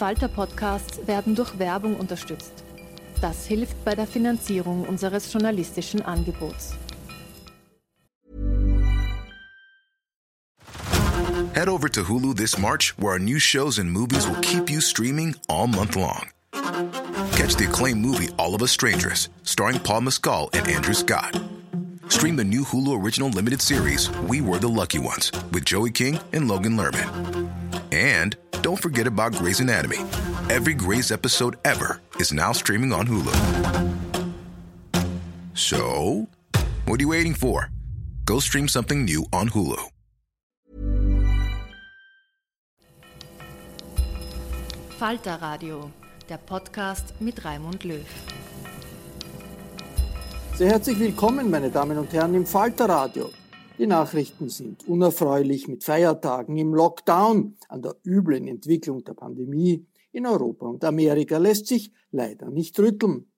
Falter-Podcasts werden durch Werbung unterstützt. Das hilft bei der Finanzierung unseres journalistischen Angebots. Head over to Hulu this March, where our new shows and movies will keep you streaming all month long. Catch the acclaimed movie All of Us Strangers, starring Paul Mescal and Andrew Scott. Stream the new Hulu original limited series We Were the Lucky Ones with Joey King and Logan Lerman. And don't forget about Grey's Anatomy. Every Grey's episode ever is now streaming on Hulu. So, what are you waiting for? Go stream something new on Hulu. Falter Radio, der Podcast mit Raimund Löw. Sehr herzlich willkommen, meine Damen und Herren, im Falter Radio. Die Nachrichten sind unerfreulich mit Feiertagen im Lockdown an der üblen Entwicklung der Pandemie in Europa und Amerika lässt sich leider nicht rütteln.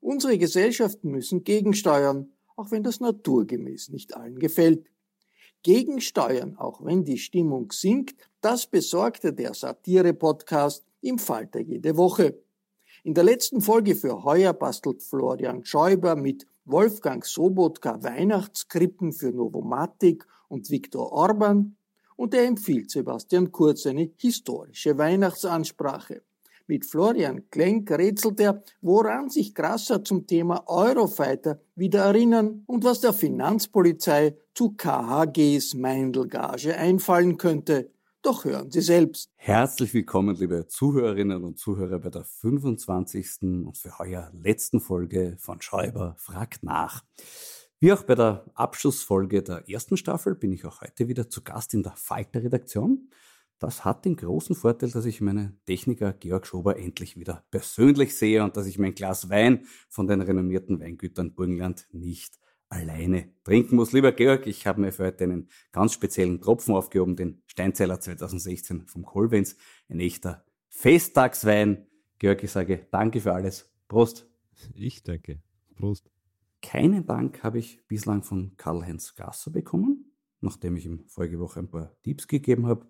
Unsere Gesellschaften müssen gegensteuern, auch wenn das naturgemäß nicht allen gefällt. Gegensteuern, auch wenn die Stimmung sinkt, das besorgte der Satire-Podcast im Falter jede Woche. In der letzten Folge für heuer bastelt Florian Schäuber mit Wolfgang Sobotka Weihnachtskrippen für Novomatic und Viktor Orban und er empfiehlt Sebastian Kurz eine historische Weihnachtsansprache. Mit Florian Klenk rätselt er, woran sich Grasser zum Thema Eurofighter wieder erinnern und was der Finanzpolizei zu KHGs Meindelgage einfallen könnte. Doch hören Sie selbst. Herzlich willkommen, liebe Zuhörerinnen und Zuhörer, bei der 25. und für heuer letzten Folge von Schäuber fragt nach. Wie auch bei der Abschlussfolge der ersten Staffel bin ich auch heute wieder zu Gast in der Falter-Redaktion. Das hat den großen Vorteil, dass ich meinen Techniker Georg Schober endlich wieder persönlich sehe und dass ich mein Glas Wein von den renommierten Weingütern Burgenland nicht alleine trinken muss. Lieber Georg, ich habe mir für heute einen ganz speziellen Tropfen aufgehoben, den Steinzeiler 2016 vom Kolbens, ein echter Festtagswein. Georg, ich sage danke für alles. Prost. Ich danke. Prost. Keinen Dank habe ich bislang von Karl-Heinz Gasser bekommen, nachdem ich ihm vorige Woche ein paar Tipps gegeben habe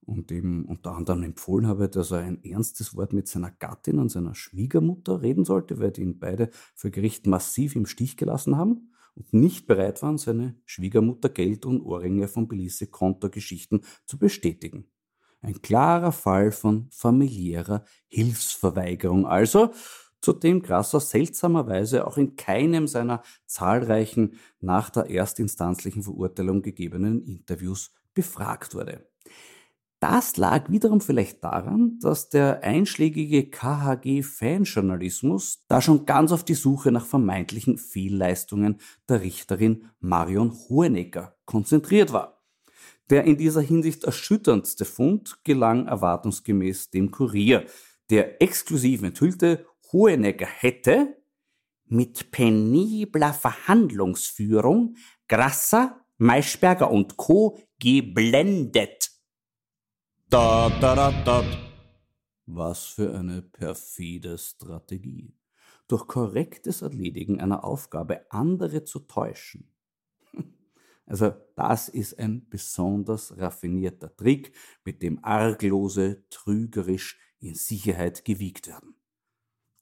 und ihm unter anderem empfohlen habe, dass er ein ernstes Wort mit seiner Gattin und seiner Schwiegermutter reden sollte, weil die ihn beide für Gericht massiv im Stich gelassen haben und nicht bereit waren, seine Schwiegermutter Geld und Ohrringe von Belize Kontogeschichten zu bestätigen. Ein klarer Fall von familiärer Hilfsverweigerung also, zu dem Grasser seltsamerweise auch in keinem seiner zahlreichen nach der erstinstanzlichen Verurteilung gegebenen Interviews befragt wurde. Das lag wiederum vielleicht daran, dass der einschlägige KHG-Fanjournalismus da schon ganz auf die Suche nach vermeintlichen Fehlleistungen der Richterin Marion Hohenecker konzentriert war. Der in dieser Hinsicht erschütterndste Fund gelang erwartungsgemäß dem Kurier, der exklusiv enthüllte, Hohenecker hätte mit penibler Verhandlungsführung Grasser, Maischberger und Co. geblendet da, da, da, da. Was für eine perfide Strategie. Durch korrektes Erledigen einer Aufgabe andere zu täuschen. Also das ist ein besonders raffinierter Trick, mit dem Arglose trügerisch in Sicherheit gewiegt werden.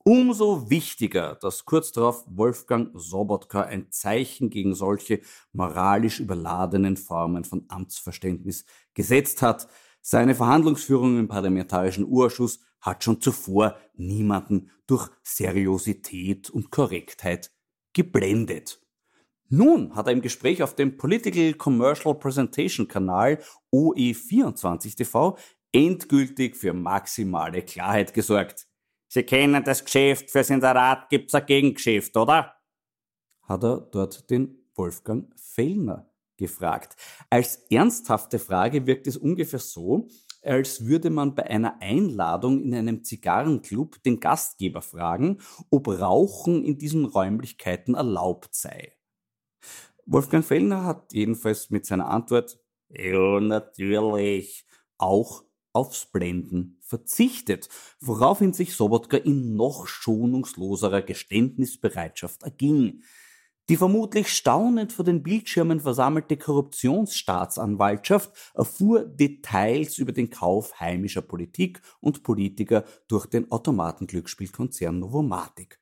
Umso wichtiger, dass kurz darauf Wolfgang Sobotka ein Zeichen gegen solche moralisch überladenen Formen von Amtsverständnis gesetzt hat, seine Verhandlungsführung im Parlamentarischen Urschuss hat schon zuvor niemanden durch Seriosität und Korrektheit geblendet. Nun hat er im Gespräch auf dem Political Commercial Presentation Kanal OE24 TV endgültig für maximale Klarheit gesorgt. Sie kennen das Geschäft, fürs Inserat gibt's ein Gegengeschäft, oder? Hat er dort den Wolfgang Fellner gefragt. Als ernsthafte Frage wirkt es ungefähr so, als würde man bei einer Einladung in einem Zigarrenclub den Gastgeber fragen, ob Rauchen in diesen Räumlichkeiten erlaubt sei. Wolfgang Fellner hat jedenfalls mit seiner Antwort Ja, natürlich auch aufs Blenden verzichtet, woraufhin sich Sobotka in noch schonungsloserer Geständnisbereitschaft erging. Die vermutlich staunend vor den Bildschirmen versammelte Korruptionsstaatsanwaltschaft erfuhr Details über den Kauf heimischer Politik und Politiker durch den Automatenglücksspielkonzern Novomatic.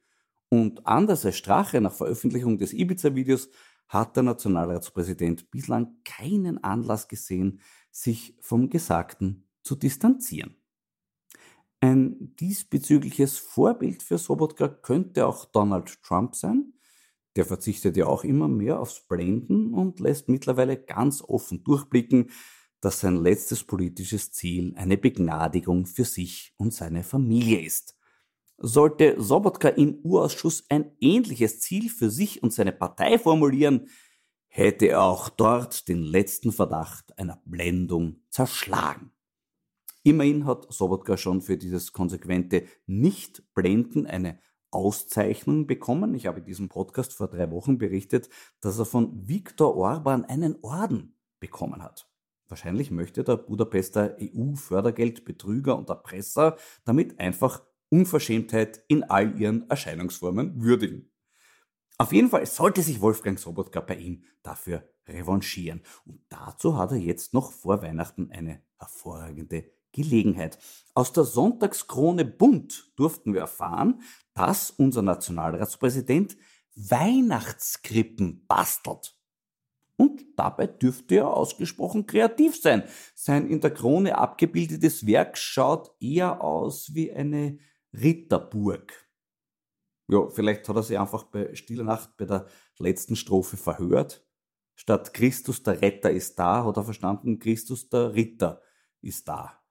Und anders als Strache nach Veröffentlichung des Ibiza-Videos hat der Nationalratspräsident bislang keinen Anlass gesehen, sich vom Gesagten zu distanzieren. Ein diesbezügliches Vorbild für Sobotka könnte auch Donald Trump sein, der verzichtet ja auch immer mehr aufs Blenden und lässt mittlerweile ganz offen durchblicken, dass sein letztes politisches Ziel eine Begnadigung für sich und seine Familie ist. Sollte Sobotka im Urausschuss ein ähnliches Ziel für sich und seine Partei formulieren, hätte er auch dort den letzten Verdacht einer Blendung zerschlagen. Immerhin hat Sobotka schon für dieses konsequente Nicht-Blenden eine Auszeichnung bekommen. Ich habe in diesem Podcast vor drei Wochen berichtet, dass er von Viktor Orban einen Orden bekommen hat. Wahrscheinlich möchte der Budapester EU-Fördergeldbetrüger und Erpresser damit einfach Unverschämtheit in all ihren Erscheinungsformen würdigen. Auf jeden Fall sollte sich Wolfgang Sobotka bei ihm dafür revanchieren. Und dazu hat er jetzt noch vor Weihnachten eine hervorragende Gelegenheit. Aus der Sonntagskrone Bund durften wir erfahren, dass unser Nationalratspräsident Weihnachtskrippen bastelt. Und dabei dürfte er ausgesprochen kreativ sein. Sein in der Krone abgebildetes Werk schaut eher aus wie eine Ritterburg. Ja, vielleicht hat er sich einfach bei Stille Nacht bei der letzten Strophe verhört. Statt Christus der Retter ist da, hat er verstanden, Christus der Ritter ist da.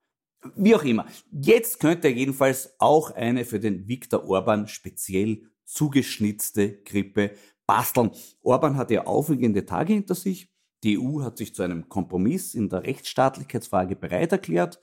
Wie auch immer. Jetzt könnte er jedenfalls auch eine für den Viktor Orban speziell zugeschnitzte Krippe basteln. Orban hat ja aufregende Tage hinter sich. Die EU hat sich zu einem Kompromiss in der Rechtsstaatlichkeitsfrage bereit erklärt.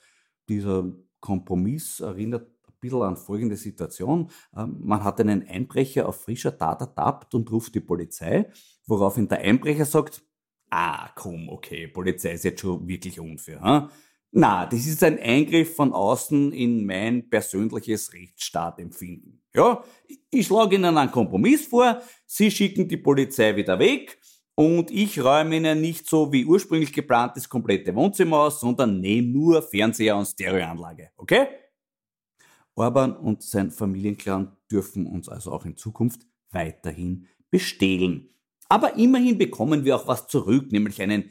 Dieser Kompromiss erinnert ein bisschen an folgende Situation. Ähm, man hat einen Einbrecher auf frischer Tat ertappt und ruft die Polizei, woraufhin der Einbrecher sagt, ah, komm, okay, Polizei ist jetzt schon wirklich unfair. Hm? Na, das ist ein Eingriff von außen in mein persönliches Rechtsstaatempfinden. Ja, ich schlage Ihnen einen Kompromiss vor, Sie schicken die Polizei wieder weg und ich räume Ihnen nicht so wie ursprünglich geplant das komplette Wohnzimmer aus, sondern nehme nur Fernseher und Stereoanlage, okay? Orban und sein Familienclan dürfen uns also auch in Zukunft weiterhin bestehlen. Aber immerhin bekommen wir auch was zurück, nämlich einen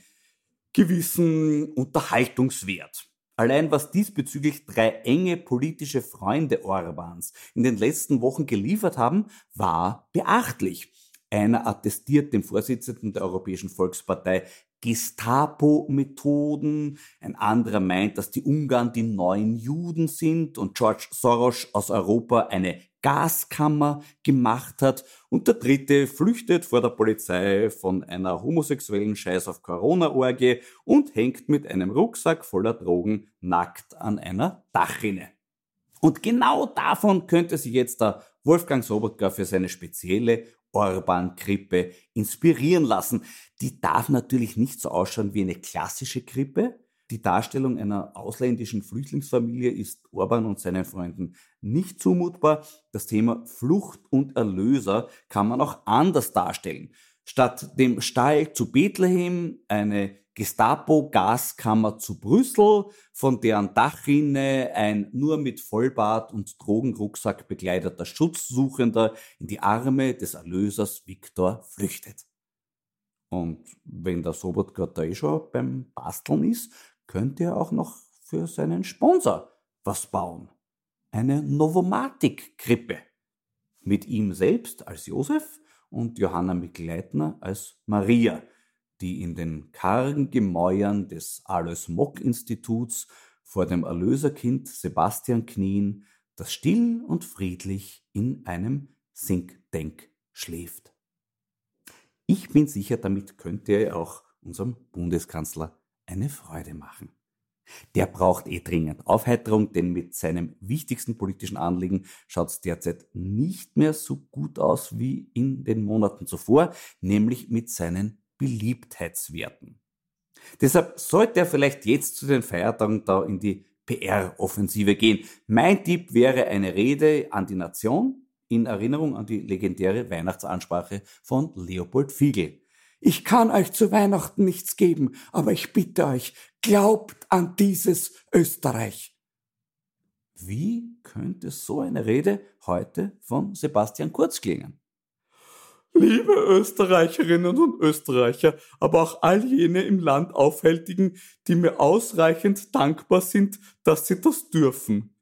gewissen Unterhaltungswert. Allein was diesbezüglich drei enge politische Freunde Orbans in den letzten Wochen geliefert haben, war beachtlich. Einer attestiert dem Vorsitzenden der Europäischen Volkspartei Gestapo-Methoden, ein anderer meint, dass die Ungarn die neuen Juden sind und George Soros aus Europa eine Gaskammer gemacht hat und der dritte flüchtet vor der Polizei von einer homosexuellen Scheiß auf Corona-Orgie und hängt mit einem Rucksack voller Drogen nackt an einer Dachrinne. Und genau davon könnte sich jetzt der Wolfgang Sobotka für seine spezielle Orban-Krippe inspirieren lassen. Die darf natürlich nicht so ausschauen wie eine klassische Krippe, die Darstellung einer ausländischen Flüchtlingsfamilie ist Orban und seinen Freunden nicht zumutbar. Das Thema Flucht und Erlöser kann man auch anders darstellen. Statt dem Stall zu Bethlehem eine Gestapo-Gaskammer zu Brüssel, von deren Dachrinne ein nur mit Vollbart und Drogenrucksack begleiteter Schutzsuchender in die Arme des Erlösers Viktor flüchtet. Und wenn der Sobotka da eh schon beim Basteln ist, könnte er auch noch für seinen Sponsor was bauen. Eine Novomatic-Krippe. Mit ihm selbst als Josef und Johanna Mikleitner als Maria, die in den kargen Gemäuern des Alois Mock Instituts vor dem Erlöserkind Sebastian knien, das still und friedlich in einem Think schläft. Ich bin sicher, damit könnte er auch unserem Bundeskanzler eine Freude machen. Der braucht eh dringend Aufheiterung, denn mit seinem wichtigsten politischen Anliegen schaut es derzeit nicht mehr so gut aus wie in den Monaten zuvor, nämlich mit seinen Beliebtheitswerten. Deshalb sollte er vielleicht jetzt zu den Feiertagen da in die PR-Offensive gehen. Mein Tipp wäre eine Rede an die Nation in Erinnerung an die legendäre Weihnachtsansprache von Leopold Fiegel. Ich kann euch zu Weihnachten nichts geben, aber ich bitte euch, glaubt an dieses Österreich. Wie könnte so eine Rede heute von Sebastian Kurz klingen? Liebe Österreicherinnen und Österreicher, aber auch all jene im Land Aufhältigen, die mir ausreichend dankbar sind, dass sie das dürfen.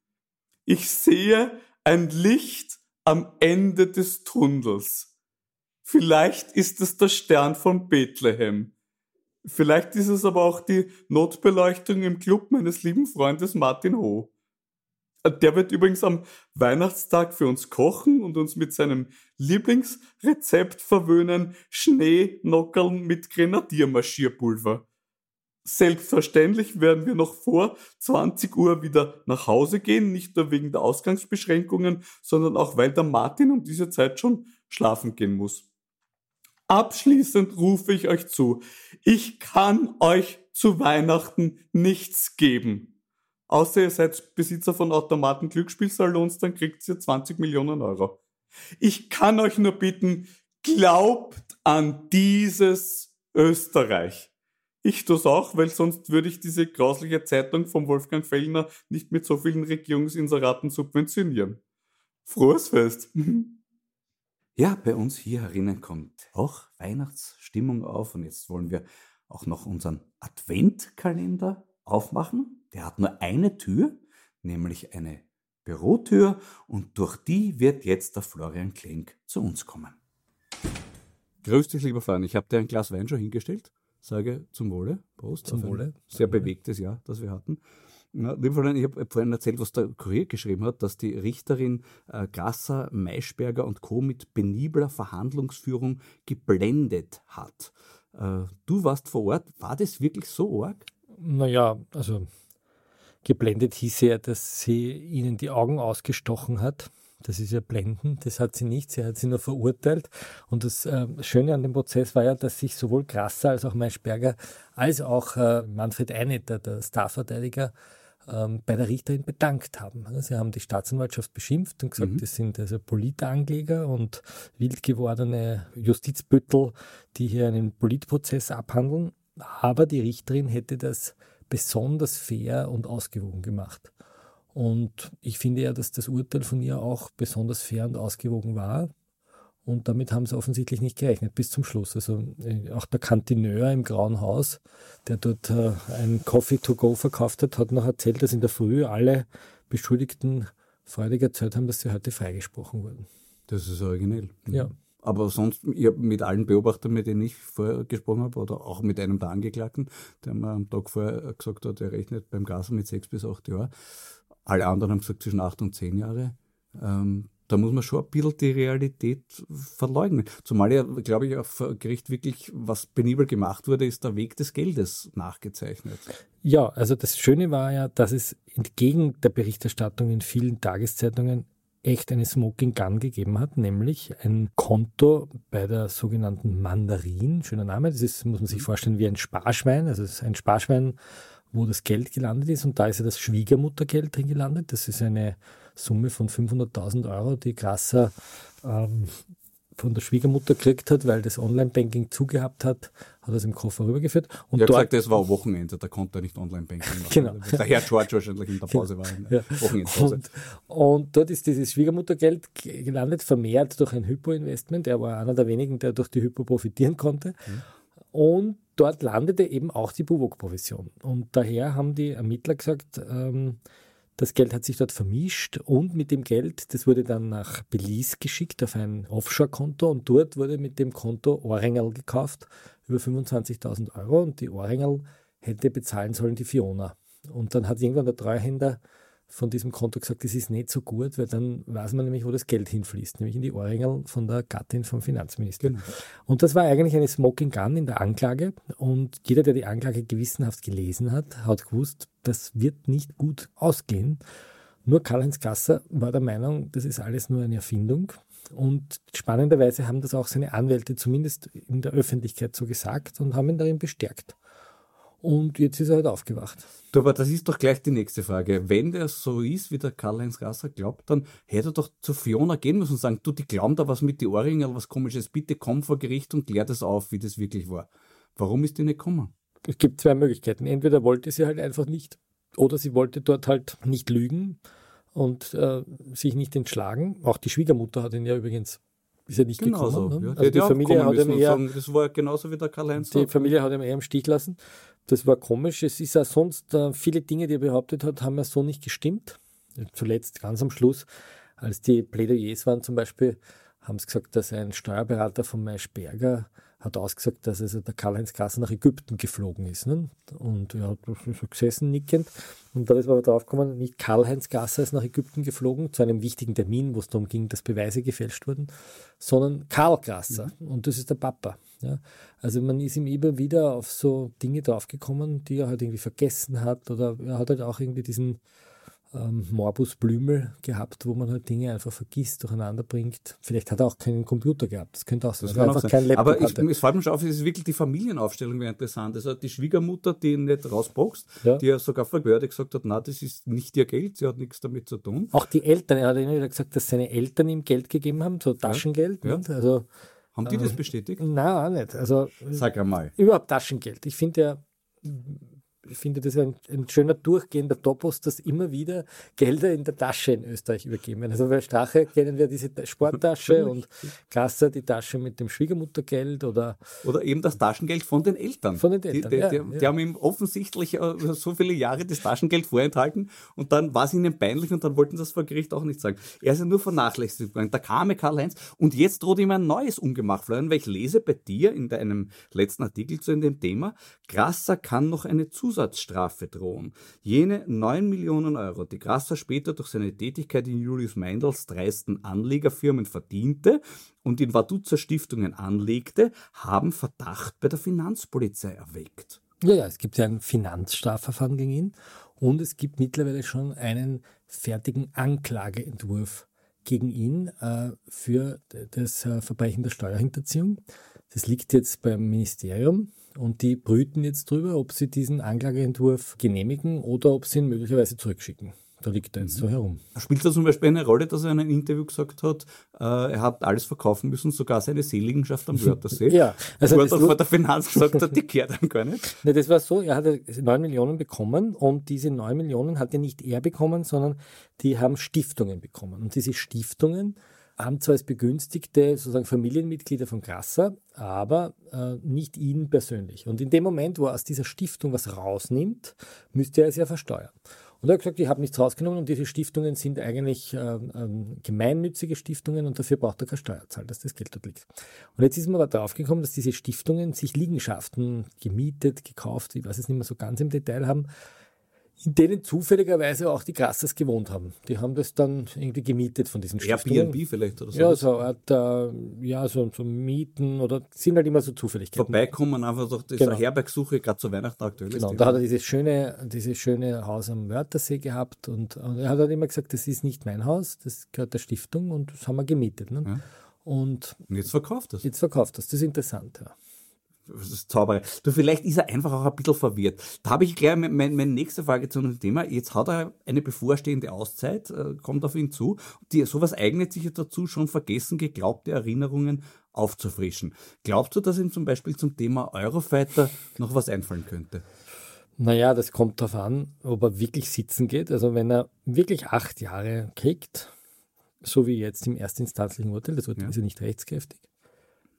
Ich sehe ein Licht am Ende des Tunnels. Vielleicht ist es der Stern von Bethlehem. Vielleicht ist es aber auch die Notbeleuchtung im Club meines lieben Freundes Martin Ho. Der wird übrigens am Weihnachtstag für uns kochen und uns mit seinem Lieblingsrezept verwöhnen, Schneenockern mit Grenadiermarschierpulver. Selbstverständlich werden wir noch vor 20 Uhr wieder nach Hause gehen, nicht nur wegen der Ausgangsbeschränkungen, sondern auch weil der Martin um diese Zeit schon schlafen gehen muss. Abschließend rufe ich euch zu, ich kann euch zu Weihnachten nichts geben. Außer ihr seid Besitzer von Automaten Glücksspielsalons, dann kriegt ihr 20 Millionen Euro. Ich kann euch nur bitten, glaubt an dieses Österreich. Ich tue es auch, weil sonst würde ich diese grausliche Zeitung von Wolfgang Fellner nicht mit so vielen Regierungsinseraten subventionieren. Frohes Fest! Ja, bei uns hier herinnen kommt auch Weihnachtsstimmung auf und jetzt wollen wir auch noch unseren Adventkalender aufmachen. Der hat nur eine Tür, nämlich eine Bürotür und durch die wird jetzt der Florian Klenk zu uns kommen. Grüß dich, lieber Florian. Ich habe dir ein Glas Wein schon hingestellt. Sage zum Wohle. Prost. Zum Wohle. Sehr bewegtes Jahr, das wir hatten. Ja, lieber Florian, ich habe vorhin erzählt, was der Kurier geschrieben hat, dass die Richterin äh, Grasser, Maischberger und Co. mit penibler Verhandlungsführung geblendet hat. Äh, du warst vor Ort. War das wirklich so arg? Naja, also geblendet hieß ja, dass sie ihnen die Augen ausgestochen hat. Das ist ja blenden, das hat sie nicht, sie hat sie nur verurteilt. Und das äh, Schöne an dem Prozess war ja, dass sich sowohl Grasser als auch Maischberger als auch äh, Manfred Einetter, der Starverteidiger, ähm, bei der Richterin bedankt haben. Sie haben die Staatsanwaltschaft beschimpft und gesagt, mhm. das sind also Politankläger und wild gewordene Justizbüttel, die hier einen Politprozess abhandeln. Aber die Richterin hätte das besonders fair und ausgewogen gemacht. Und ich finde ja, dass das Urteil von ihr auch besonders fair und ausgewogen war. Und damit haben sie offensichtlich nicht gerechnet bis zum Schluss. Also äh, auch der Kantineur im Grauen Haus, der dort äh, ein Coffee to go verkauft hat, hat noch erzählt, dass in der Früh alle Beschuldigten freudig erzählt haben, dass sie heute freigesprochen wurden. Das ist originell. Ja. Aber sonst, ich habe mit allen Beobachtern, mit denen ich vorher gesprochen habe, oder auch mit einem der Angeklagten, der mir am Tag vorher gesagt hat, er rechnet beim Gasel mit sechs bis acht Jahren. Alle anderen haben gesagt zwischen acht und zehn Jahre. Ähm, da muss man schon ein bisschen die Realität verleugnen. Zumal ja, glaube ich, auf Gericht wirklich, was penibel gemacht wurde, ist der Weg des Geldes nachgezeichnet. Ja, also das Schöne war ja, dass es entgegen der Berichterstattung in vielen Tageszeitungen echt eine Smoking Gun gegeben hat, nämlich ein Konto bei der sogenannten Mandarin, schöner Name, das ist, muss man sich vorstellen, wie ein Sparschwein, also es ist ein Sparschwein, wo das Geld gelandet ist und da ist ja das Schwiegermuttergeld drin gelandet, das ist eine Summe von 500.000 Euro, die Grasser ähm, von der Schwiegermutter gekriegt hat, weil das Online-Banking zugehabt hat, hat er es im Koffer rübergeführt. Und ja, dort, gesagt, das war Wochenende, da konnte er nicht Online-Banking machen. genau. Der Herr George wahrscheinlich in der Pause war. Ja. Und, und, dort ist dieses Schwiegermuttergeld gelandet, vermehrt durch ein Hypo-Investment. Er war einer der wenigen, der durch die Hypo profitieren konnte. Mhm. Und dort landete eben auch die Buwok-Provision. Und daher haben die Ermittler gesagt, ähm, das Geld hat sich dort vermischt und mit dem Geld, das wurde dann nach Belize geschickt auf ein Offshore-Konto und dort wurde mit dem Konto Ohrengel gekauft über 25.000 Euro und die Ohrengel hätte bezahlen sollen die Fiona. Und dann hat irgendwann der Treuhänder von diesem Konto gesagt, das ist nicht so gut, weil dann weiß man nämlich, wo das Geld hinfließt, nämlich in die Ohrringel von der Gattin vom Finanzminister. Genau. Und das war eigentlich eine Smoking Gun in der Anklage und jeder, der die Anklage gewissenhaft gelesen hat, hat gewusst, das wird nicht gut ausgehen. Nur Karl-Heinz Gasser war der Meinung, das ist alles nur eine Erfindung. Und spannenderweise haben das auch seine Anwälte zumindest in der Öffentlichkeit so gesagt und haben ihn darin bestärkt. Und jetzt ist er halt aufgewacht. Du, aber das ist doch gleich die nächste Frage. Wenn der so ist, wie der Karl-Heinz Gasser glaubt, dann hätte er doch zu Fiona gehen müssen und sagen, du, die glauben da was mit die Ohrringe, was komisches, bitte komm vor Gericht und klär das auf, wie das wirklich war. Warum ist die nicht gekommen? Es gibt zwei Möglichkeiten. Entweder wollte sie halt einfach nicht oder sie wollte dort halt nicht lügen und äh, sich nicht entschlagen. Auch die Schwiegermutter hat ihn ja übrigens ist ja nicht Genau gekommen. Ne? Ja, also die, die, Familie hat ihm eher, sagen, das war genauso wie der Karl-Heinz. die. Familie hat ihm eher im Stich lassen. Das war komisch. Es ist ja sonst, äh, viele Dinge, die er behauptet hat, haben ja so nicht gestimmt. Zuletzt, ganz am Schluss, als die Plädoyers waren zum Beispiel, haben sie gesagt, dass ein Steuerberater von Maischberger hat ausgesagt, dass also der Karl-Heinz Gasser nach Ägypten geflogen ist. Ne? Und er hat so gesessen, nickend. Und dann ist man aber draufgekommen, nicht Karl-Heinz Gasser ist nach Ägypten geflogen, zu einem wichtigen Termin, wo es darum ging, dass Beweise gefälscht wurden, sondern Karl Gasser. Und das ist der Papa. Ja? Also man ist ihm immer wieder auf so Dinge draufgekommen, die er halt irgendwie vergessen hat. Oder er hat halt auch irgendwie diesen ähm, Morbus Blümel gehabt, wo man halt Dinge einfach vergisst, durcheinander bringt. Vielleicht hat er auch keinen Computer gehabt. Das könnte auch sein. Das einfach sein. Laptop Aber ich, hatte. es fällt mir schon auf, es ist wirklich die Familienaufstellung wäre interessant. Also die Schwiegermutter, die ihn nicht rausboxt, Ja. die ja sogar vor Behörde gesagt hat, na, das ist nicht ihr Geld, sie hat nichts damit zu tun. Auch die Eltern, er hat immer wieder gesagt, dass seine Eltern ihm Geld gegeben haben, so Taschengeld. Ja. Also, Haben die das bestätigt? nein, auch nicht. Also, Sag einmal. überhaupt Taschengeld. Ich finde ja, ich finde das ein, ein schöner durchgehender Topos, dass immer wieder Gelder in der Tasche in Österreich übergeben werden. Also bei Strache kennen wir diese Sporttasche und Gasser die Tasche mit dem Schwiegermuttergeld oder Oder eben das Taschengeld von den Eltern. Von den Eltern, Die, die, ja, die, ja. die haben ihm offensichtlich äh, so viele Jahre das Taschengeld vorenthalten und dann war es ihnen peinlich und dann wollten sie das vor Gericht auch nicht sagen. Er ist ja nur vernachlässigt worden. Da kam Karl-Heinz und jetzt droht ihm ein neues Ungemach, Florian, weil ich lese bei dir in deinem letzten Artikel zu dem Thema, Grasser kann noch eine Zusatzstrafe drohen. Jene 9 Millionen Euro, die Grasser später durch seine Tätigkeit in Julius Meindls dreisten Anlegerfirmen verdiente und in Vaduzzer Stiftungen anlegte, haben Verdacht bei der Finanzpolizei erweckt. Ja, ja, es gibt ja ein Finanzstrafverfahren gegen ihn und es gibt mittlerweile schon einen fertigen Anklageentwurf gegen ihn äh, für das äh, Verbrechen der Steuerhinterziehung. Das liegt jetzt beim Ministerium und die brüten jetzt drüber, ob sie diesen Anklageentwurf genehmigen oder ob sie ihn möglicherweise zurückschicken. Da liegt er jetzt so herum. Spielt da zum Beispiel eine Rolle, dass er in einem Interview gesagt hat, äh, er hat alles verkaufen müssen, sogar seine Seligenschafft am Wörthersee? Ja, also wo er vor der Finanz gesagt hat, die kehrt ihm gar nicht. Ne, das war so, er hatte 9 Millionen bekommen und diese 9 Millionen hat ja nicht er bekommen, sondern die haben Stiftungen bekommen. Und diese Stiftungen haben zwar als Begünstigte sozusagen Familienmitglieder von Grasser, aber äh, nicht ihn persönlich. Und in dem Moment, wo er aus dieser Stiftung was rausnimmt, müsste er es ja versteuern. Und er hat gesagt, ich habe nichts rausgenommen und diese Stiftungen sind eigentlich ähm, ähm, gemeinnützige Stiftungen und dafür braucht er keine Steuer zahlen, dass das Geld dort liegt. Und jetzt ist man aber draufgekommen, dass diese Stiftungen sich Liegenschaften gemietet, gekauft, ich weiß es nicht mehr so ganz im Detail haben, in denen zufälligerweise auch die Grassers gewohnt haben. Die haben das dann irgendwie gemietet von diesen Stiftungen. Airbnb vielleicht oder so. Ja, so, Art, äh, ja, so, so Mieten oder sind halt immer so Zufälligkeiten. Vorbeikommen, einfach durch diese Genau. Herbergsuche, gerade zu Weihnachten aktuell. Genau, da hat er dieses schöne, dieses schöne Haus am Wörthersee gehabt und, und er hat halt immer gesagt, das ist nicht mein Haus, das gehört der Stiftung und das haben wir gemietet. Ne? Ja. Und Und jetzt verkauft das. jetzt verkauft das. Das ist interessant, ja. Das ist Zauberei. Du, vielleicht ist er einfach auch ein bisschen verwirrt. Da habe ich gleich meine, meine nächste Frage zu dem Thema. Jetzt hat er eine bevorstehende Auszeit, äh, kommt auf ihn zu. Die, sowas eignet sich ja dazu, schon vergessen geglaubte Erinnerungen aufzufrischen. Glaubst du, dass ihm zum Beispiel zum Thema Eurofighter noch was einfallen könnte? Naja, das kommt darauf an, ob er wirklich sitzen geht. Also wenn er wirklich acht Jahre kriegt, so wie jetzt im erstinstanzlichen Urteil, das Urteil Ja. ist ja nicht rechtskräftig,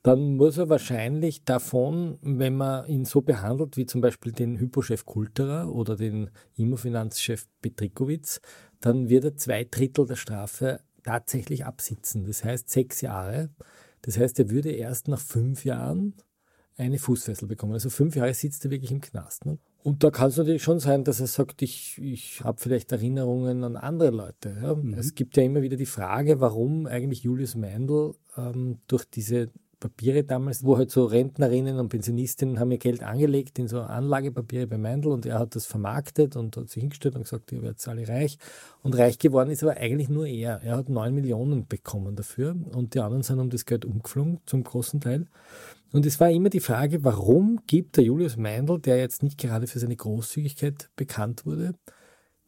dann muss er wahrscheinlich davon, wenn man ihn so behandelt, wie zum Beispiel den Hypochef Kulterer oder den Immofinanzchef Petrikowitz, dann wird er zwei Drittel der Strafe tatsächlich absitzen. Das heißt sechs Jahre. Das heißt, er würde erst nach fünf Jahren eine Fußfessel bekommen. Also fünf Jahre sitzt er wirklich im Knast. Ne? Und da kann es natürlich schon sein, dass er sagt, ich, ich habe vielleicht Erinnerungen an andere Leute. Ja? Es gibt ja immer wieder die Frage, warum eigentlich Julius Meindl ähm, durch diese Papiere damals, wo halt so Rentnerinnen und Pensionistinnen haben ihr Geld angelegt in so Anlagepapiere bei Meindl und er hat das vermarktet und hat sich hingestellt und gesagt, ihr werdet alle reich. Und reich geworden ist aber eigentlich nur er. Er hat neun Millionen bekommen dafür und die anderen sind um das Geld umgeflogen, zum großen Teil. Und es war immer die Frage, warum gibt der Julius Meindl, der jetzt nicht gerade für seine Großzügigkeit bekannt wurde,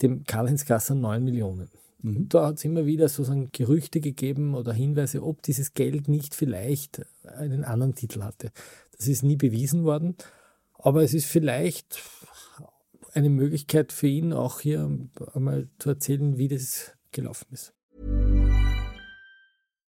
dem Karl-Heinz Gasser neun Millionen? Mhm. Da hat es immer wieder sozusagen Gerüchte gegeben oder Hinweise, ob dieses Geld nicht vielleicht einen anderen Titel hatte. Das ist nie bewiesen worden, aber es ist vielleicht eine Möglichkeit für ihn auch hier einmal zu erzählen, wie das gelaufen ist.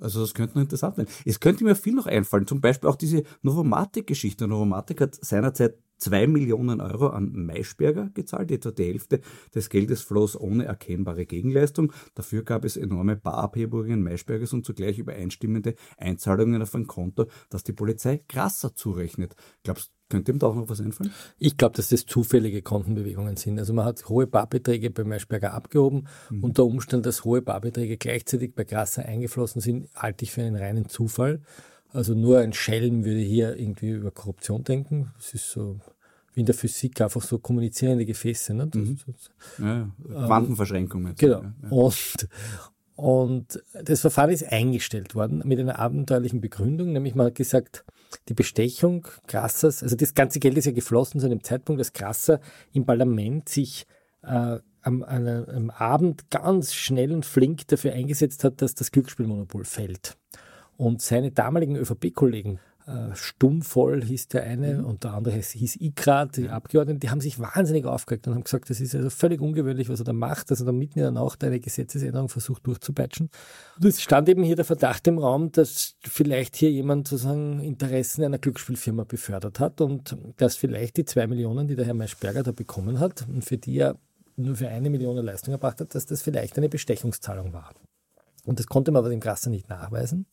Also, das könnte noch interessant werden. Es könnte mir viel noch einfallen. Zum Beispiel auch diese Novomatic-Geschichte. Novomatic hat seinerzeit 2 Millionen Euro an Maischberger gezahlt, etwa die Hälfte des Geldes floss ohne erkennbare Gegenleistung. Dafür gab es enorme Barabhebungen Maischbergers und zugleich übereinstimmende Einzahlungen auf ein Konto, das die Polizei krasser zurechnet. Glaubst könnte ihm da auch noch was einfallen? Ich glaube, dass das zufällige Kontenbewegungen sind. Also man hat hohe Barbeträge bei Maischberger abgehoben. Mhm. Unter Umständen, dass hohe Barbeträge gleichzeitig bei Grasser eingeflossen sind, halte ich für einen reinen Zufall. Also nur ein Schelm würde hier irgendwie über Korruption denken. Es ist so wie in der Physik einfach so kommunizierende Gefäße. Ne? Das, mhm. ja, Quantenverschränkung. Genau. Ja. Und, und das Verfahren ist eingestellt worden mit einer abenteuerlichen Begründung, nämlich man hat gesagt, die Bestechung Grassers, also das ganze Geld ist ja geflossen zu einem Zeitpunkt, dass Grasser im Parlament sich äh, am, am Abend ganz schnell und flink dafür eingesetzt hat, dass das Glücksspielmonopol fällt. Und seine damaligen ÖVP-Kollegen, Stummvoll hieß der eine mhm. und der andere hieß Ikra, die Abgeordneten, die haben sich wahnsinnig aufgeregt und haben gesagt, das ist also völlig ungewöhnlich, was er da macht, dass er da mitten in der Nacht eine Gesetzesänderung versucht durchzupeitschen. Und es stand eben hier der Verdacht im Raum, dass vielleicht hier jemand sozusagen Interessen einer Glücksspielfirma befördert hat und dass vielleicht die zwei Millionen, die der Herr Maischberger da bekommen hat und für die er nur für eine Million Leistung erbracht hat, dass das vielleicht eine Bestechungszahlung war. Und das konnte man aber dem Grasser nicht nachweisen.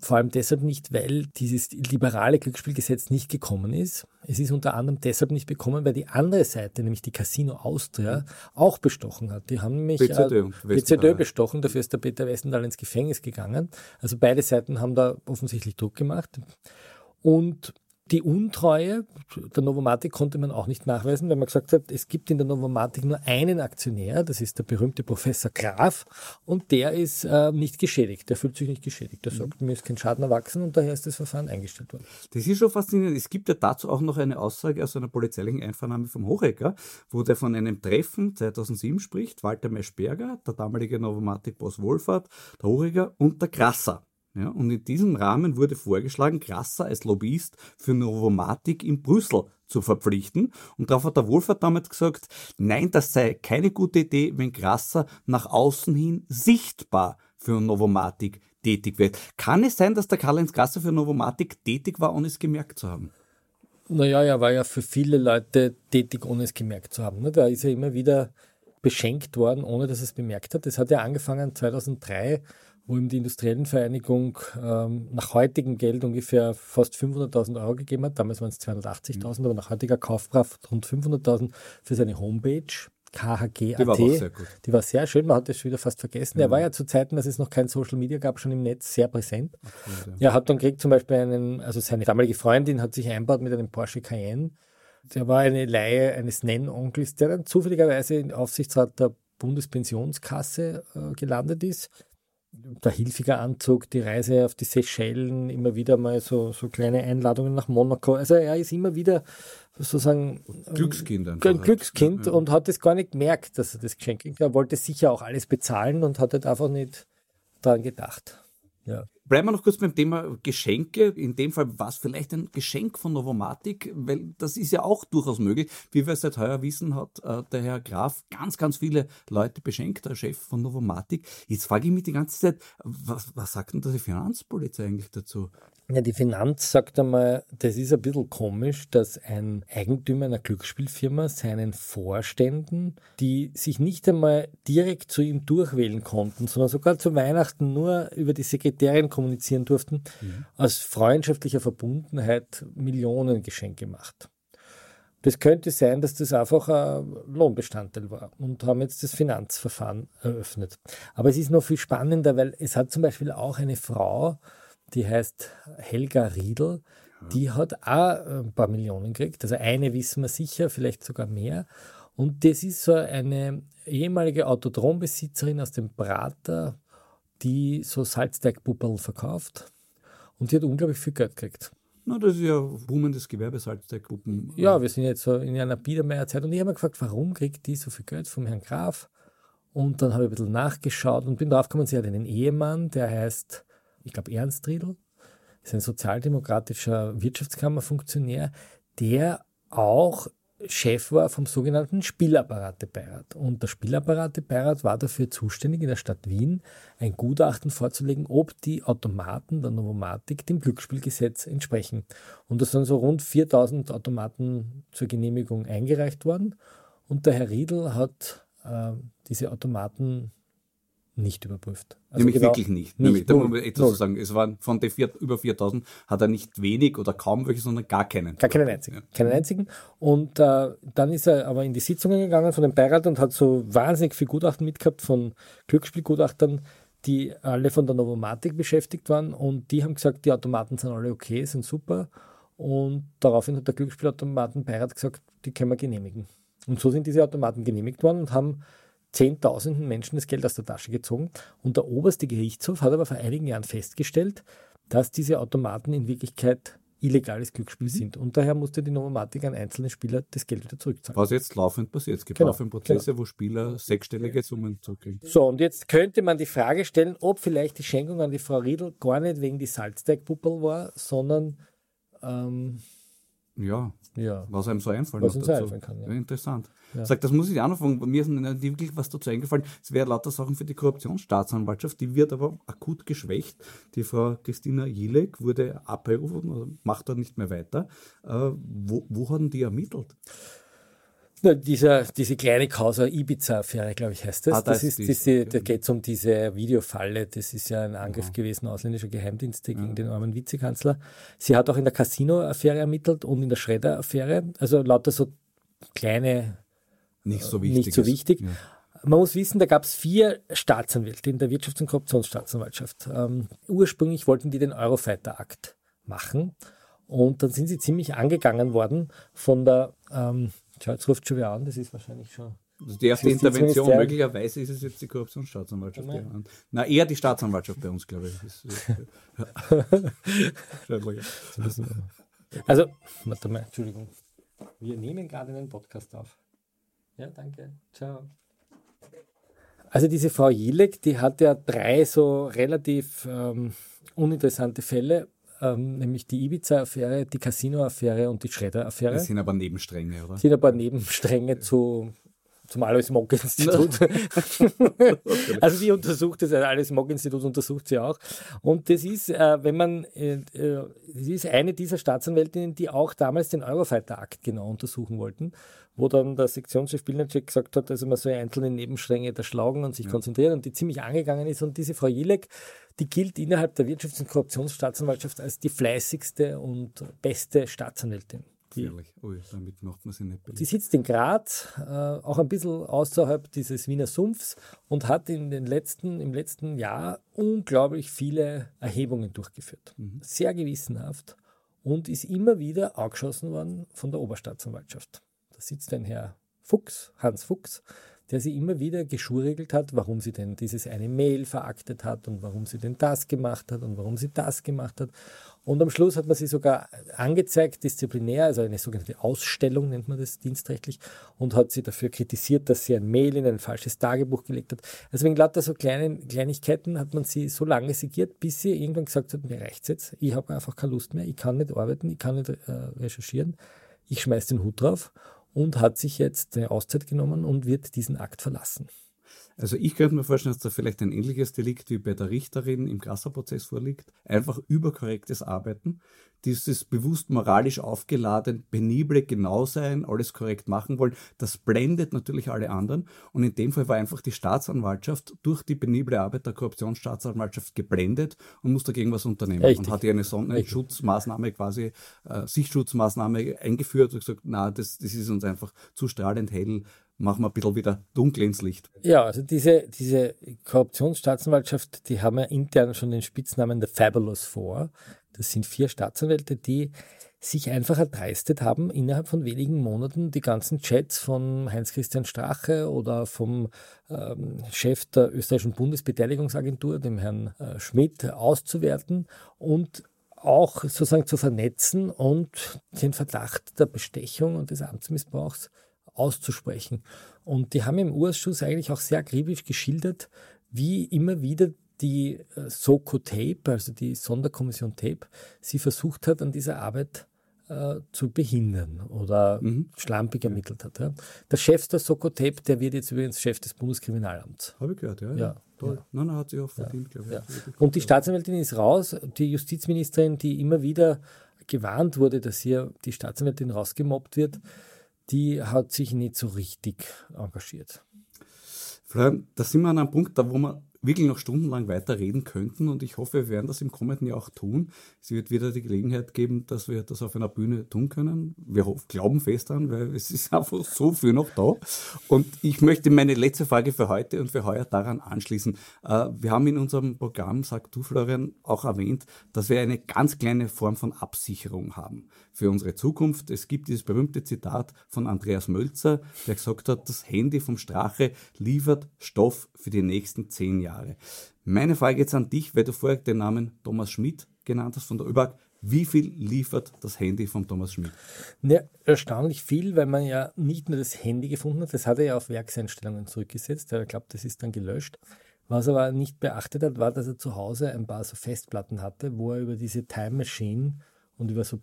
Vor allem deshalb nicht, weil dieses liberale Glücksspielgesetz nicht gekommen ist. Es ist unter anderem deshalb nicht bekommen, weil die andere Seite, nämlich die Casino Austria, auch bestochen hat. Die haben nämlich BZÖ, äh, BZÖ bestochen, dafür ist der Peter Westendahl ins Gefängnis gegangen. Also beide Seiten haben da offensichtlich Druck gemacht. Und die Untreue der Novomatic konnte man auch nicht nachweisen, weil man gesagt hat, es gibt in der Novomatic nur einen Aktionär, das ist der berühmte Professor Graf, und der ist äh, nicht geschädigt, der fühlt sich nicht geschädigt. Der mhm. sagt, mir ist kein Schaden erwachsen und daher ist das Verfahren eingestellt worden. Das ist schon faszinierend. Es gibt ja dazu auch noch eine Aussage aus einer polizeilichen Einvernahme vom Hochecker, wo der von einem Treffen 2007 spricht, Walter Meschberger, der damalige Novomatic-Boss Wohlfahrt, der Hochecker und der Krasser. Ja, und in diesem Rahmen wurde vorgeschlagen, Grasser als Lobbyist für Novomatic in Brüssel zu verpflichten. Und darauf hat der Wohlfahrt damals gesagt, nein, das sei keine gute Idee, wenn Grasser nach außen hin sichtbar für Novomatic tätig wird. Kann es sein, dass der Karl-Heinz Grasser für Novomatic tätig war, ohne es gemerkt zu haben? Naja, er war ja für viele Leute tätig, ohne es gemerkt zu haben. Ne? Da ist er immer wieder beschenkt worden, ohne dass er es bemerkt hat. Das hat ja angefangen 2003 wo ihm die Industriellenvereinigung ähm, nach heutigem Geld ungefähr fast 500.000 Euro gegeben hat. Damals waren es 280.000, mhm. aber nach heutiger Kaufkraft rund 500.000 für seine Homepage. KHG.at. Die war sehr gut. Die war sehr schön, man hat das schon wieder fast vergessen. Mhm. Er war ja zu Zeiten, dass es noch kein Social Media gab, schon im Netz sehr präsent. Okay, ja. Er hat dann gekriegt zum Beispiel einen, also seine damalige Freundin hat sich einbaut mit einem Porsche Cayenne. Der war eine Laie eines Nennonkels, der dann zufälligerweise im Aufsichtsrat der Bundespensionskasse äh, gelandet ist der Hilfiger-Anzug, die Reise auf die Seychellen, immer wieder mal so, so kleine Einladungen nach Monaco. Also er ist immer wieder sozusagen Glückskind ein Glückskind ja, ja. und hat es gar nicht gemerkt, dass er das Geschenk kriegt. Er wollte sicher auch alles bezahlen und hat halt einfach nicht daran gedacht. Ja. Bleiben wir noch kurz beim Thema Geschenke. In dem Fall war es vielleicht ein Geschenk von Novomatic, weil das ist ja auch durchaus möglich. Wie wir seit heuer wissen, hat äh, der Herr Graf ganz, ganz viele Leute beschenkt, der Chef von Novomatic. Jetzt frage ich mich die ganze Zeit, was, was sagt denn die Finanzpolizei eigentlich dazu? Ja, die Finanz sagt einmal, das ist ein bisschen komisch, dass ein Eigentümer einer Glücksspielfirma seinen Vorständen, die sich nicht einmal direkt zu ihm durchwählen konnten, sondern sogar zu Weihnachten nur über die Sekretärin kommunizieren durften, mhm. aus freundschaftlicher Verbundenheit Millionen Geschenke macht. Das könnte sein, dass das einfach ein Lohnbestandteil war und haben jetzt das Finanzverfahren eröffnet. Aber es ist noch viel spannender, weil es hat zum Beispiel auch eine Frau, die heißt Helga Riedel. Die hat auch ein paar Millionen gekriegt. Also eine wissen wir sicher, vielleicht sogar mehr. Und das ist so eine ehemalige Autodrombesitzerin aus dem Prater, die so Salzteigpuppel verkauft. Und die hat unglaublich viel Geld gekriegt. Na, das ist ja boomendes Gewerbe, Salzteigpuppen. Ja, wir sind jetzt so in einer Biedermeierzeit. Und ich habe mir gefragt, warum kriegt die so viel Geld vom Herrn Graf? Und dann habe ich ein bisschen nachgeschaut und bin draufgekommen, sie hat einen Ehemann, der heißt ich glaube Ernst Riedl, ist ein sozialdemokratischer Wirtschaftskammerfunktionär, der auch Chef war vom sogenannten Spielapparatebeirat. Und der Spielapparatebeirat war dafür zuständig, in der Stadt Wien ein Gutachten vorzulegen, ob die Automaten der Novomatik dem Glücksspielgesetz entsprechen. Und da sind so rund 4000 Automaten zur Genehmigung eingereicht worden. Und der Herr Riedl hat äh, diese Automaten nicht überprüft. Also Nämlich genau, wirklich nicht. nicht Nämlich, da muss man etwas zu sagen. Es waren von den vier, über 4000 hat er nicht wenig oder kaum welche, sondern gar keinen. Gar keinen einzigen. Ja. Keinen einzigen. Und äh, dann ist er aber in die Sitzungen gegangen von dem Beirat und hat so wahnsinnig viel Gutachten mitgehabt von Glücksspielgutachtern, die alle von der Novomatik beschäftigt waren und die haben gesagt, die Automaten sind alle okay, sind super. Und daraufhin hat der Glücksspielautomatenbeirat gesagt, die können wir genehmigen. Und so sind diese Automaten genehmigt worden und haben Zehntausenden Menschen das Geld aus der Tasche gezogen. Und der oberste Gerichtshof hat aber vor einigen Jahren festgestellt, dass diese Automaten in Wirklichkeit illegales Glücksspiel mhm. sind. Und daher musste die Novomatik an einzelne Spieler das Geld wieder zurückzahlen. Was jetzt laufend passiert. Es gibt genau, laufend Prozesse, genau. wo Spieler sechsstellige Summen zurückkriegen. So, und jetzt könnte man die Frage stellen, ob vielleicht die Schenkung an die Frau Riedl gar nicht wegen die Salzteigpuppel war, sondern ähm, ja, ja, was einem so einfallen was uns einfallen kann. Ja. ja interessant. Ja. Sag, das muss ich auch noch fragen. Mir ist nicht wirklich was dazu eingefallen. Es wäre lauter Sachen für die Korruptionsstaatsanwaltschaft. Die wird aber akut geschwächt. Die Frau Christina Jilek wurde abberufen, also macht da nicht mehr weiter. Äh, wo, wo haben die ermittelt? Na, dieser, diese kleine Causa Ibiza-Affäre, glaube ich, heißt das. Ah, das, das ist, diese, da geht es um diese Videofalle. Das ist ja ein Angriff ja. gewesen ausländischer Geheimdienste ja. gegen den armen Vizekanzler. Sie hat auch in der Casino-Affäre ermittelt und in der Schredder-Affäre. Also lauter so kleine nicht so wichtig. Nicht so wichtig. Ja. Man muss wissen, da gab es vier Staatsanwälte in der Wirtschafts- und Korruptionsstaatsanwaltschaft. Ähm, ursprünglich wollten die den Eurofighter-Akt machen und dann sind sie ziemlich angegangen worden von der, ähm, jetzt ruft schon wieder an, das ist wahrscheinlich schon also die erste Intervention, möglicherweise ist es jetzt die Korruptionsstaatsanwaltschaft. Ja. Na, eher die Staatsanwaltschaft bei uns, glaube ich. also, warte mal, Entschuldigung. Wir nehmen gerade einen Podcast auf. Ja, danke. Ciao. Also diese Frau Jilek, die hat ja drei so relativ ähm, uninteressante Fälle, ähm, nämlich die Ibiza-Affäre, die Casino-Affäre und die Schredder-Affäre. Das sind aber Nebenstränge, oder? Das sind aber Nebenstränge zu zum Alois Mock Institut. also die untersucht das, also Alois Mock Institut untersucht sie auch. Und das ist, äh, wenn man, äh, äh, das ist eine dieser Staatsanwältinnen, die auch damals den Eurofighter-Akt genau untersuchen wollten, wo dann der Sektionschef Bilnacek gesagt hat, also man soll einzelne Nebenstränge da schlagen und sich ja. konzentrieren und die ziemlich angegangen ist. Und diese Frau Jilek, die gilt innerhalb der Wirtschafts- und Korruptionsstaatsanwaltschaft als die fleißigste und beste Staatsanwältin. Gefährlich. Ui, damit macht man sie nicht beliebt. Sie sitzt in Graz, äh, auch ein bisschen außerhalb dieses Wiener Sumpfs und hat in den letzten, im letzten Jahr unglaublich viele Erhebungen durchgeführt. Mhm. Sehr gewissenhaft und ist immer wieder angeschossen worden von der Oberstaatsanwaltschaft. Da sitzt ein Herr Fuchs, Hans Fuchs, der sie immer wieder geschurregelt hat, warum sie denn dieses eine Mail veraktet hat und warum sie denn das gemacht hat und warum sie das gemacht hat. Und am Schluss hat man sie sogar angezeigt, disziplinär, also eine sogenannte Ausstellung nennt man das dienstrechtlich, und hat sie dafür kritisiert, dass sie ein Mail in ein falsches Tagebuch gelegt hat. Also wegen lauter so kleinen Kleinigkeiten hat man sie so lange segiert, bis sie irgendwann gesagt hat, mir reicht's jetzt, ich habe einfach keine Lust mehr, ich kann nicht arbeiten, ich kann nicht äh, recherchieren, ich schmeiß den Hut drauf und hat sich jetzt eine Auszeit genommen und wird diesen Akt verlassen. Also ich könnte mir vorstellen, dass da vielleicht ein ähnliches Delikt wie bei der Richterin im Grasser-Prozess vorliegt. Einfach überkorrektes Arbeiten, dieses bewusst moralisch aufgeladen, penible genau sein, alles korrekt machen wollen, das blendet natürlich alle anderen. Und in dem Fall war einfach die Staatsanwaltschaft durch die penible Arbeit der Korruptionsstaatsanwaltschaft geblendet und muss dagegen was unternehmen. Richtig. Und hat hier eine Sonnenschutzmaßnahme quasi, äh, Sichtschutzmaßnahme eingeführt und gesagt, na, das, das ist uns einfach zu strahlend hell, machen wir ein bisschen wieder dunkel ins Licht. Ja, also diese, diese Korruptionsstaatsanwaltschaft, die haben ja intern schon den Spitznamen The Fabulous vor. Das sind vier Staatsanwälte, die sich einfach erdreistet haben, innerhalb von wenigen Monaten die ganzen Chats von Heinz-Christian Strache oder vom ähm, Chef der österreichischen Bundesbeteiligungsagentur, dem Herrn äh, Schmidt, auszuwerten und auch sozusagen zu vernetzen und den Verdacht der Bestechung und des Amtsmissbrauchs auszusprechen. Und die haben im Urschuss eigentlich auch sehr akribisch geschildert, wie immer wieder die äh, Soko Tape, also die Sonderkommission Tape, sie versucht hat, an dieser Arbeit äh, zu behindern oder Mhm. schlampig ermittelt hat. Ja. Der Chef der Soko Tape, der wird jetzt übrigens Chef des Bundeskriminalamts. Habe ich gehört, ja. Ja, Toll. ja. Nein, nein, hat sich auch verdient, glaube ich. Ja. Und die Staatsanwältin ist raus. Die Justizministerin, die immer wieder gewarnt wurde, dass hier die Staatsanwältin rausgemobbt wird, die hat sich nicht so richtig engagiert. Florian, da sind wir an einem Punkt, da wo wir wirklich noch stundenlang weiter reden könnten und ich hoffe, wir werden das im kommenden Jahr auch tun. Es wird wieder die Gelegenheit geben, dass wir das auf einer Bühne tun können. Wir glauben fest an, weil es ist einfach so viel noch da. Und ich möchte meine letzte Frage für heute und für heuer daran anschließen. Äh, Wir haben in unserem Programm, sagt du Florian, auch erwähnt, dass wir eine ganz kleine Form von Absicherung haben für unsere Zukunft. Es gibt dieses berühmte Zitat von Andreas Mölzer, der gesagt hat, das Handy vom Strache liefert Stoff für die nächsten zehn Jahre. Meine Frage jetzt an dich, weil du vorher den Namen Thomas Schmidt genannt hast von der ÖBAG. Wie viel liefert das Handy von Thomas Schmidt? Ja, erstaunlich viel, weil man ja nicht nur das Handy gefunden hat, das hat er ja auf Werkseinstellungen zurückgesetzt. Er glaubt, das ist dann gelöscht. Was er aber nicht beachtet hat, war, dass er zu Hause ein paar so Festplatten hatte, wo er über diese Time Machine und über so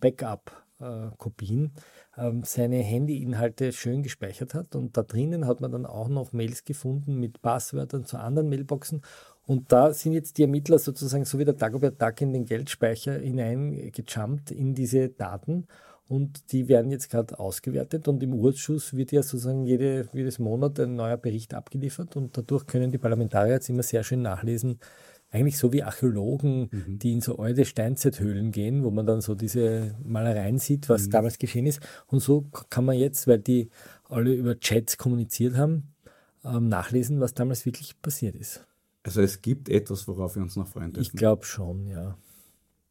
Backup-Kopien ähm, seine Handy-Inhalte schön gespeichert hat. Und da drinnen hat man dann auch noch Mails gefunden mit Passwörtern zu anderen Mailboxen. Und da sind jetzt die Ermittler sozusagen so wie der Dagobert Duck in den Geldspeicher hineingejumpt in diese Daten. Und die werden jetzt gerade ausgewertet und im Urschuss wird ja sozusagen jede, jedes Monat ein neuer Bericht abgeliefert und dadurch können die Parlamentarier jetzt immer sehr schön nachlesen, eigentlich so wie Archäologen, die in so alte Steinzeithöhlen gehen, wo man dann so diese Malereien sieht, was damals geschehen ist. Und so kann man jetzt, weil die alle über Chats kommuniziert haben, ähm, nachlesen, was damals wirklich passiert ist. Also es gibt etwas, worauf wir uns noch freuen Ich dürfen. glaube schon, ja.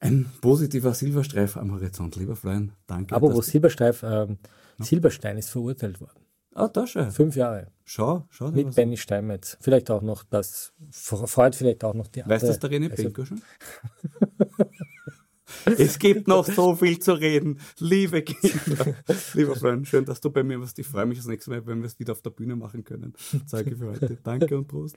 Ein positiver Silberstreif am Horizont, lieber Florian. Danke. Aber wo Silbersteif, ähm, Silberstein ist verurteilt worden. Ah, da schon. Fünf Jahre. Schau, schau Mit Benny Steinmetz. Vielleicht auch noch das, freut vielleicht auch noch die Weißt du das andere- der René Benko schon? es gibt noch so viel zu reden. Liebe Kinder. Lieber Freund, schön, dass du bei mir warst. Ich freue mich das nächste Mal, wenn wir es wieder auf der Bühne machen können. Zeige für heute. Danke und Prost.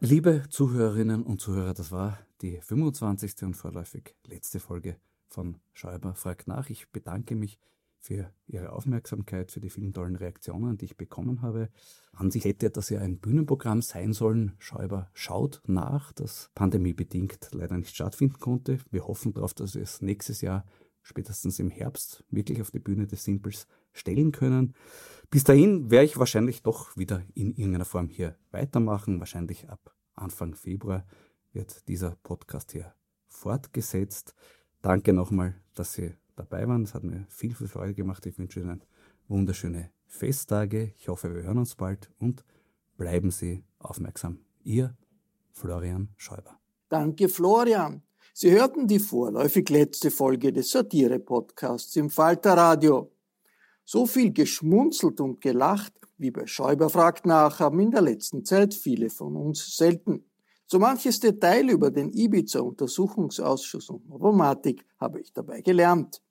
Liebe Zuhörerinnen und Zuhörer, das war die 25. und vorläufig letzte Folge von Schäuber fragt nach. Ich bedanke mich für Ihre Aufmerksamkeit, für die vielen tollen Reaktionen, die ich bekommen habe. An sich hätte das ja ein Bühnenprogramm sein sollen. Schäuber schaut nach, das pandemiebedingt leider nicht stattfinden konnte. Wir hoffen darauf, dass wir es nächstes Jahr, spätestens im Herbst, wirklich auf die Bühne des Simples stellen können. Bis dahin werde ich wahrscheinlich doch wieder in irgendeiner Form hier weitermachen. Wahrscheinlich ab Anfang Februar wird dieser Podcast hier fortgesetzt. Danke nochmal, dass Sie dabei waren. Es hat mir viel, viel Freude gemacht. Ich wünsche Ihnen wunderschöne Festtage. Ich hoffe, wir hören uns bald und bleiben Sie aufmerksam. Ihr Florian Schäuber. Danke, Florian. Sie hörten die vorläufig letzte Folge des Satire-Podcasts im Falter Radio. So viel geschmunzelt und gelacht wie bei Schäuber fragt nach haben in der letzten Zeit viele von uns selten. So manches Detail über den Ibiza-Untersuchungsausschuss und Novomatic habe ich dabei gelernt.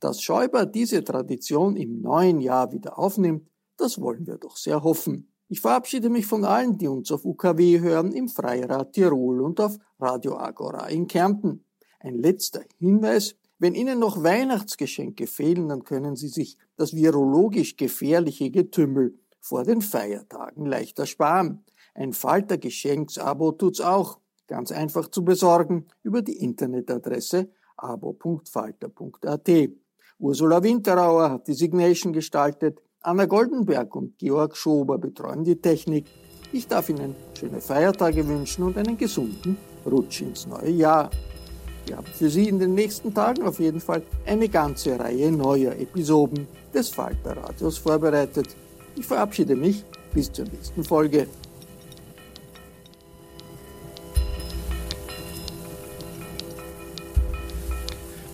Dass Schäuber diese Tradition im neuen Jahr wieder aufnimmt, das wollen wir doch sehr hoffen. Ich verabschiede mich von allen, die uns auf UKW hören, im Freirad Tirol und auf Radio Agora in Kärnten. Ein letzter Hinweis. Wenn Ihnen noch Weihnachtsgeschenke fehlen, dann können Sie sich das virologisch gefährliche Getümmel vor den Feiertagen leichter sparen. Ein Falter-Geschenksabo tut's auch. Ganz einfach zu besorgen über die Internetadresse abo.falter.at. Ursula Winterauer hat die Signation gestaltet. Anna Goldenberg und Georg Schober betreuen die Technik. Ich darf Ihnen schöne Feiertage wünschen und einen gesunden Rutsch ins neue Jahr. Wir haben für Sie in den nächsten Tagen auf jeden Fall eine ganze Reihe neuer Episoden des Falter Radios vorbereitet. Ich verabschiede mich bis zur nächsten Folge.